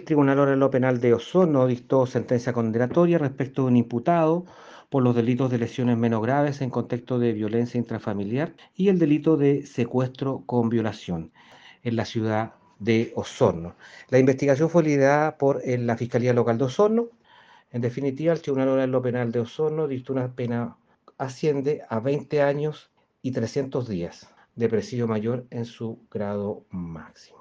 El Tribunal Oral Penal de Osorno dictó sentencia condenatoria respecto de un imputado por los delitos de lesiones menos graves en contexto de violencia intrafamiliar y el delito de secuestro con violación en la ciudad de Osorno. La investigación fue liderada por la Fiscalía Local de Osorno. En definitiva, el Tribunal Oral Penal de Osorno dictó una pena asciende a 20 años y 300 días de presidio mayor en su grado máximo.